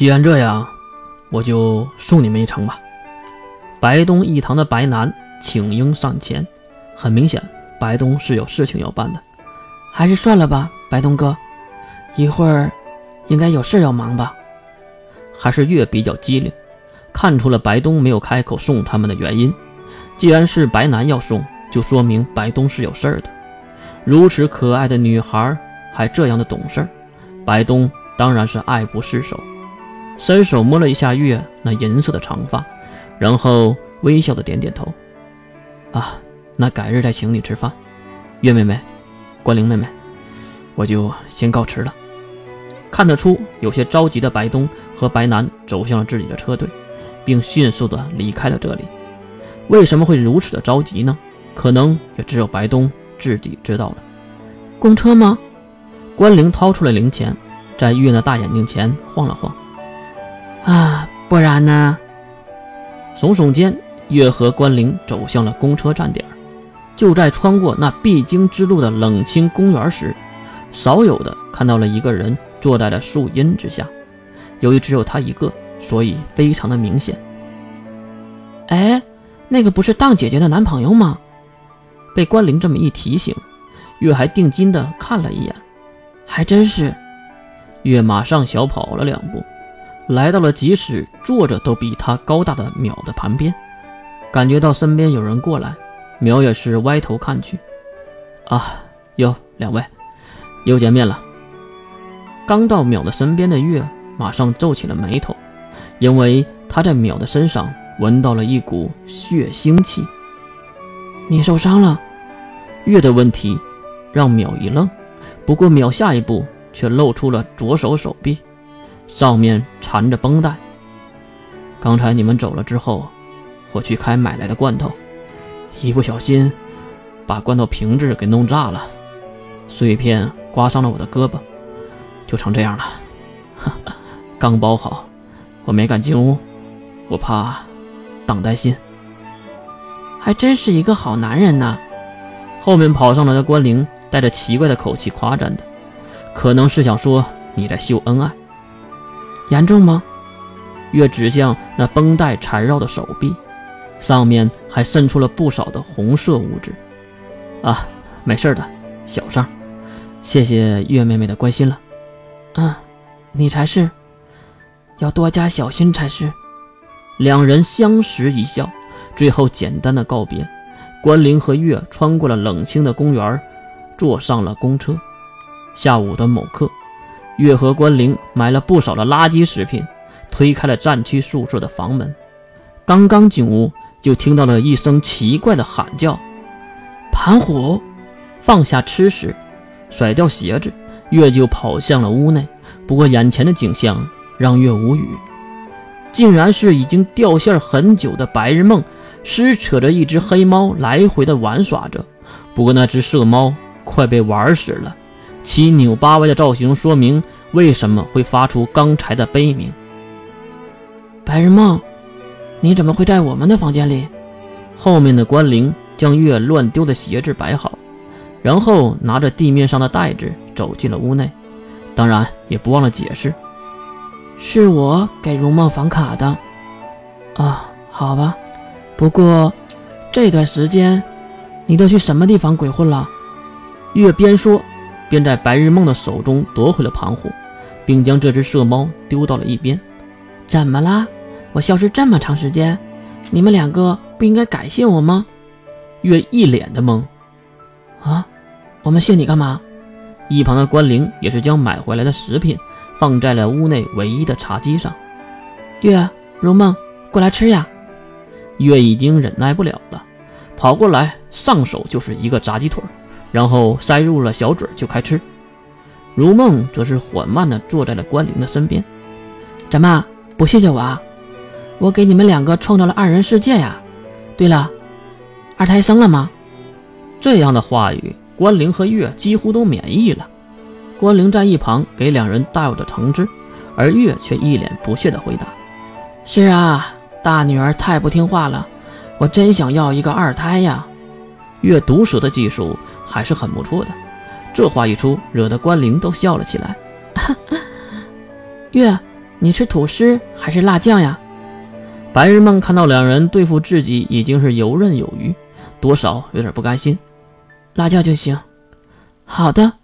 既然这样，我就送你们一程吧。白东一堂的白楠请缨上前，很明显，白东是有事情要办的。还是算了吧，白东哥，一会儿应该有事要忙吧。还是月比较机灵，看出了白东没有开口送他们的原因。既然是白楠要送，就说明白东是有事儿的。如此可爱的女孩还这样的懂事，白东当然是爱不释手。伸手摸了一下月那银色的长发，然后微笑的点点头。啊，那改日再请你吃饭，月妹妹，关灵妹妹，我就先告辞了。看得出有些着急的白东和白楠走向了自己的车队，并迅速的离开了这里。为什么会如此的着急呢？可能也只有白东自己知道了。公车吗？关灵掏出了零钱，在月那大眼睛前晃了晃。啊，不然呢？耸耸肩，月和关灵走向了公车站点。就在穿过那必经之路的冷清公园时，少有的看到了一个人坐在了树荫之下。由于只有他一个，所以非常的明显。哎，那个不是当姐姐的男朋友吗？被关灵这么一提醒，月还定睛的看了一眼，还真是。月马上小跑了两步。来到了即使坐着都比他高大的淼的旁边，感觉到身边有人过来，淼也是歪头看去。啊，哟，两位，又见面了。刚到淼的身边的月马上皱起了眉头，因为他在淼的身上闻到了一股血腥气。你受伤了？月的问题让淼一愣，不过淼下一步却露出了左手手臂。上面缠着绷带。刚才你们走了之后，我去开买来的罐头，一不小心把罐头瓶子给弄炸了，碎片刮伤了我的胳膊，就成这样了。刚包好，我没敢进屋，我怕党担心。还真是一个好男人呐！后面跑上来的关灵带着奇怪的口气夸赞的，可能是想说你在秀恩爱。严重吗？月指向那绷带缠绕的手臂，上面还渗出了不少的红色物质。啊，没事的，小伤。谢谢月妹妹的关心了。嗯，你才是，要多加小心才是。两人相视一笑，最后简单的告别。关灵和月穿过了冷清的公园，坐上了公车。下午的某刻。月和关灵买了不少的垃圾食品，推开了战区宿舍的房门，刚刚进屋就听到了一声奇怪的喊叫：“盘虎！”放下吃食，甩掉鞋子，月就跑向了屋内。不过眼前的景象让月无语，竟然是已经掉线很久的白日梦，撕扯着一只黑猫来回的玩耍着。不过那只色猫快被玩死了。七扭八歪的造型说明为什么会发出刚才的悲鸣。白日梦，你怎么会在我们的房间里？后面的关灵将月乱丢的鞋子摆好，然后拿着地面上的袋子走进了屋内，当然也不忘了解释：“是我给如梦房卡的。”啊，好吧。不过这段时间你都去什么地方鬼混了？月边说。便在白日梦的手中夺回了盘虎，并将这只色猫丢到了一边。怎么啦？我消失这么长时间，你们两个不应该感谢我吗？月一脸的懵。啊，我们谢你干嘛？一旁的关灵也是将买回来的食品放在了屋内唯一的茶几上。月如梦，过来吃呀！月已经忍耐不了了，跑过来，上手就是一个炸鸡腿。然后塞入了小嘴就开吃，如梦则是缓慢地坐在了关灵的身边。怎么不谢谢我啊？我给你们两个创造了二人世界呀！对了，二胎生了吗？这样的话语，关灵和月几乎都免疫了。关灵在一旁给两人倒着橙汁，而月却一脸不屑地回答：“是啊，大女儿太不听话了，我真想要一个二胎呀。”月毒蛇的技术还是很不错的，这话一出，惹得关灵都笑了起来。月，你吃土司还是辣酱呀？白日梦看到两人对付自己已经是游刃有余，多少有点不甘心。辣酱就行。好的。